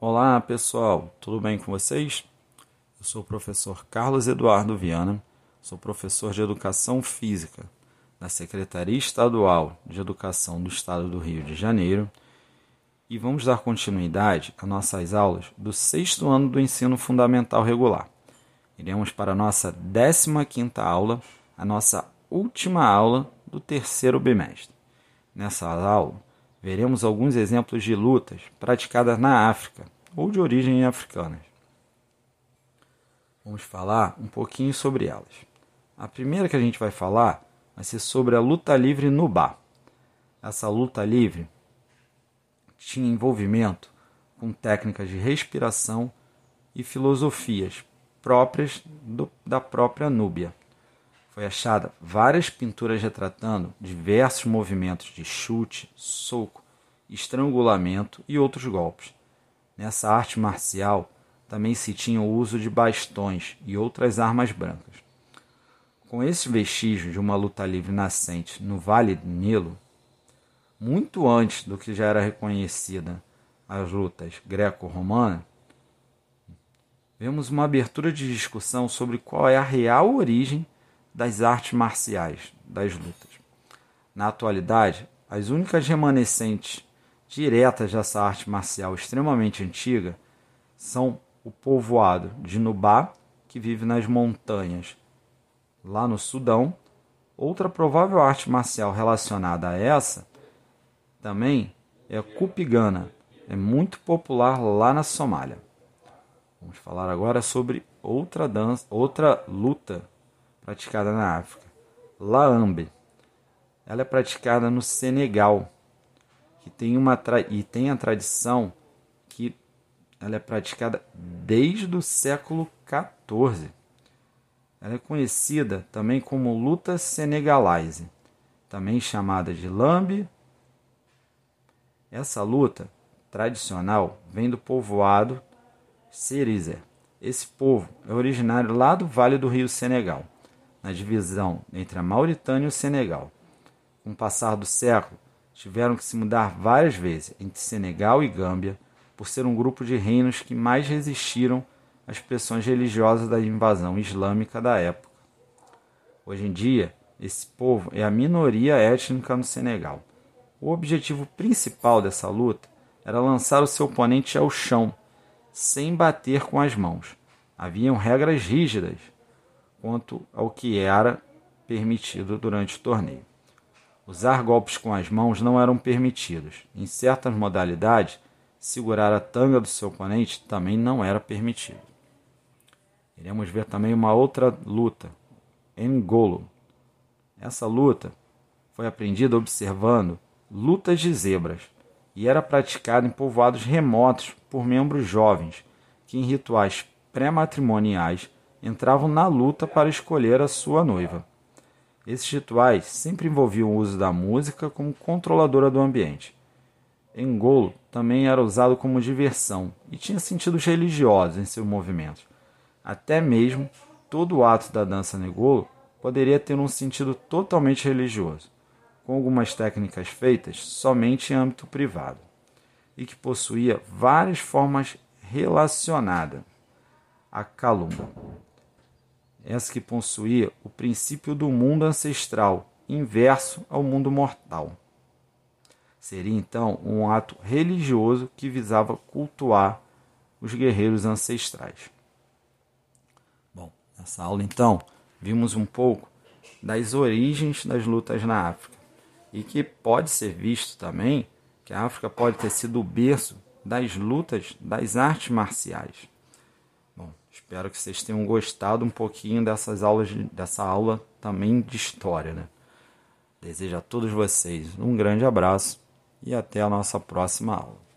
Olá pessoal, tudo bem com vocês? Eu sou o professor Carlos Eduardo Viana, sou professor de Educação Física da Secretaria Estadual de Educação do Estado do Rio de Janeiro e vamos dar continuidade às nossas aulas do sexto ano do ensino fundamental regular. Iremos para a nossa 15 aula, a nossa última aula do terceiro bimestre. Nessa aula, veremos alguns exemplos de lutas praticadas na África ou de origem africana. Vamos falar um pouquinho sobre elas. A primeira que a gente vai falar vai ser sobre a luta livre no bar. Essa luta livre tinha envolvimento com técnicas de respiração e filosofias próprias do, da própria Núbia. Foi achada várias pinturas retratando diversos movimentos de chute, soco, estrangulamento e outros golpes. Nessa arte marcial também se tinha o uso de bastões e outras armas brancas. Com esses vestígios de uma luta livre nascente no Vale do Nilo, muito antes do que já era reconhecida as lutas greco-romanas, vemos uma abertura de discussão sobre qual é a real origem das artes marciais, das lutas. Na atualidade, as únicas remanescentes diretas dessa arte marcial extremamente antiga são o povoado de Nubá, que vive nas montanhas lá no Sudão. Outra provável arte marcial relacionada a essa também é a Kupigana, é muito popular lá na Somália. Vamos falar agora sobre outra dança, outra luta praticada na África, Laambe. Ela é praticada no Senegal, que tem uma e tem a tradição que ela é praticada desde o século XIV. Ela é conhecida também como luta senegalese, também chamada de lambe. Essa luta tradicional vem do povoado Serizer. Esse povo é originário lá do Vale do Rio Senegal, na divisão entre a Mauritânia e o Senegal. Com o passar do século, tiveram que se mudar várias vezes entre Senegal e Gâmbia, por ser um grupo de reinos que mais resistiram às pressões religiosas da invasão islâmica da época. Hoje em dia, esse povo é a minoria étnica no Senegal. O objetivo principal dessa luta era lançar o seu oponente ao chão, sem bater com as mãos. Haviam regras rígidas quanto ao que era permitido durante o torneio. Usar golpes com as mãos não eram permitidos. Em certas modalidades, segurar a tanga do seu oponente também não era permitido. Iremos ver também uma outra luta, Engolo. Essa luta foi aprendida observando lutas de zebras e era praticada em povoados remotos por membros jovens que, em rituais pré-matrimoniais, entravam na luta para escolher a sua noiva. Esses rituais sempre envolviam o uso da música como controladora do ambiente. Engolo também era usado como diversão e tinha sentidos religiosos em seus movimentos. Até mesmo todo o ato da dança Negolo poderia ter um sentido totalmente religioso, com algumas técnicas feitas somente em âmbito privado, e que possuía várias formas relacionadas à calumba essa que possuía o princípio do mundo ancestral, inverso ao mundo mortal. Seria então um ato religioso que visava cultuar os guerreiros ancestrais. Bom, nessa aula então vimos um pouco das origens das lutas na África e que pode ser visto também que a África pode ter sido o berço das lutas das artes marciais. Espero que vocês tenham gostado um pouquinho dessas aulas, dessa aula também de história, né? Desejo a todos vocês um grande abraço e até a nossa próxima aula.